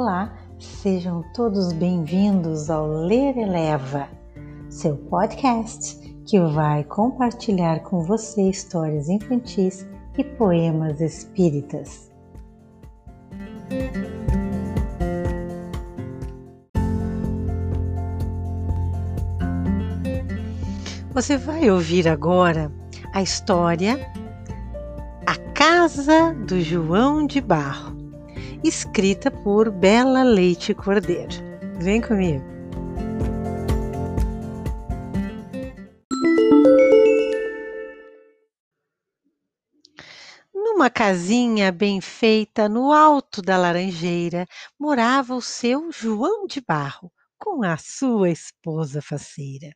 Olá, sejam todos bem-vindos ao Ler Eleva, seu podcast que vai compartilhar com você histórias infantis e poemas espíritas. Você vai ouvir agora a história A Casa do João de Barro escrita por Bela Leite Cordeiro. Vem comigo! Numa casinha bem feita no alto da laranjeira morava o seu João de Barro com a sua esposa faceira.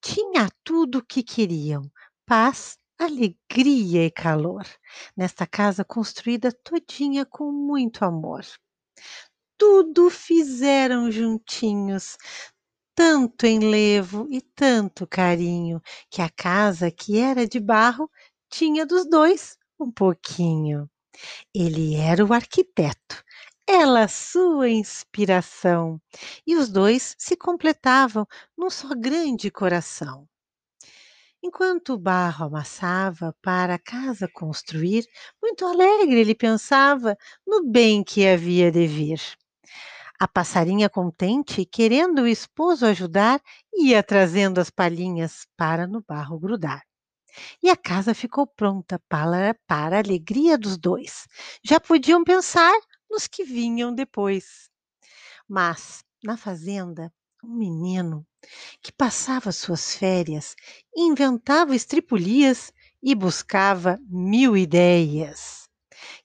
Tinha tudo o que queriam: paz, alegria e calor nesta casa construída todinha com muito amor. Tudo fizeram juntinhos, tanto enlevo e tanto carinho, que a casa que era de barro tinha dos dois um pouquinho. Ele era o arquiteto, ela sua inspiração, e os dois se completavam num só grande coração. Enquanto o barro amassava para a casa construir, muito alegre ele pensava no bem que havia de vir. A passarinha contente, querendo o esposo ajudar, ia trazendo as palhinhas para no barro grudar. E a casa ficou pronta para, para a alegria dos dois. Já podiam pensar nos que vinham depois. Mas, na fazenda, um menino que passava suas férias, inventava estripulias e buscava mil ideias.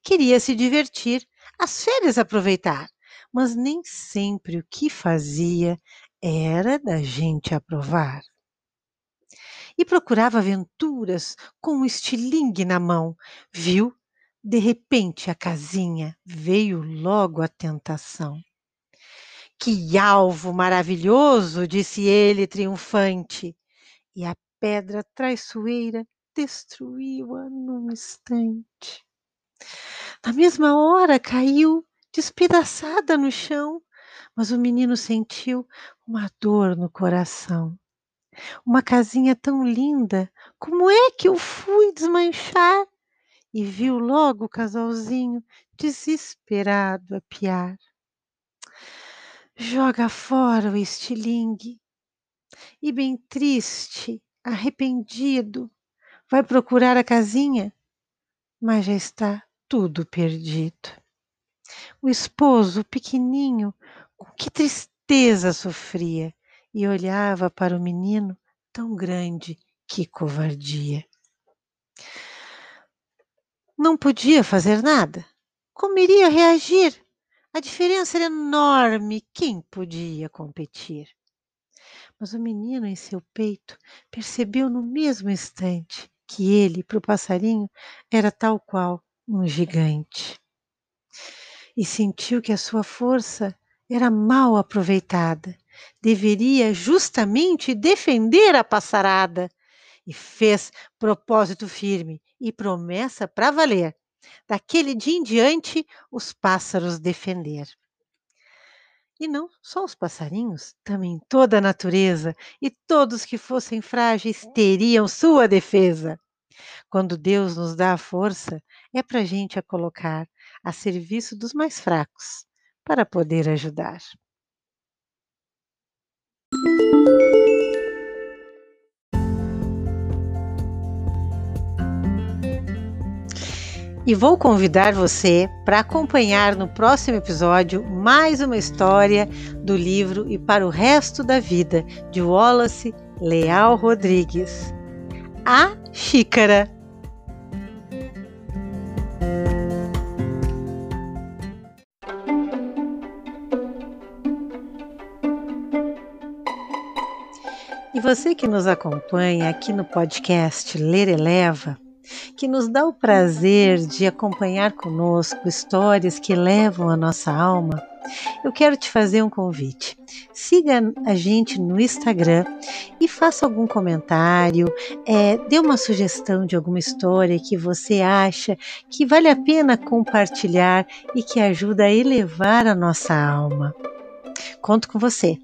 Queria se divertir, as férias aproveitar, mas nem sempre o que fazia era da gente aprovar. E procurava aventuras com um estilingue na mão. Viu? De repente a casinha veio logo a tentação. Que alvo maravilhoso! disse ele triunfante, e a pedra traiçoeira destruiu-a num instante. Na mesma hora caiu despedaçada no chão, mas o menino sentiu uma dor no coração. Uma casinha tão linda, como é que eu fui desmanchar? E viu logo o casalzinho desesperado a piar joga fora o estilingue e, bem triste, arrependido, vai procurar a casinha, mas já está tudo perdido. O esposo, pequenininho, com que tristeza sofria e olhava para o menino tão grande, que covardia. Não podia fazer nada. Como iria reagir? A diferença era enorme, quem podia competir? Mas o menino em seu peito percebeu no mesmo instante que ele, para o passarinho, era tal qual um gigante. E sentiu que a sua força era mal aproveitada. Deveria justamente defender a passarada. E fez propósito firme e promessa para valer daquele dia em diante, os pássaros defender. E não só os passarinhos, também toda a natureza e todos que fossem frágeis teriam sua defesa. Quando Deus nos dá a força, é para a gente a colocar a serviço dos mais fracos, para poder ajudar. E vou convidar você para acompanhar no próximo episódio mais uma história do livro E para o Resto da Vida, de Wallace Leal Rodrigues. A Xícara. E você que nos acompanha aqui no podcast Ler Eleva, que nos dá o prazer de acompanhar conosco histórias que levam a nossa alma eu quero te fazer um convite. Siga a gente no Instagram e faça algum comentário, é, dê uma sugestão de alguma história que você acha que vale a pena compartilhar e que ajuda a elevar a nossa alma. Conto com você.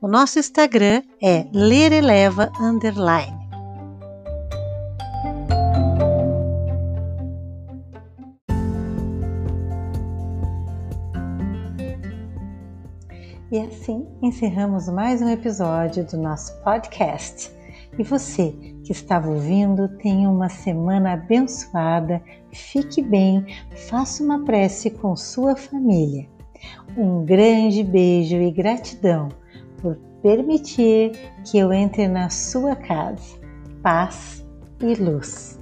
O nosso Instagram é lereleva E assim encerramos mais um episódio do nosso podcast. E você que estava ouvindo, tenha uma semana abençoada, fique bem, faça uma prece com sua família. Um grande beijo e gratidão por permitir que eu entre na sua casa. Paz e luz.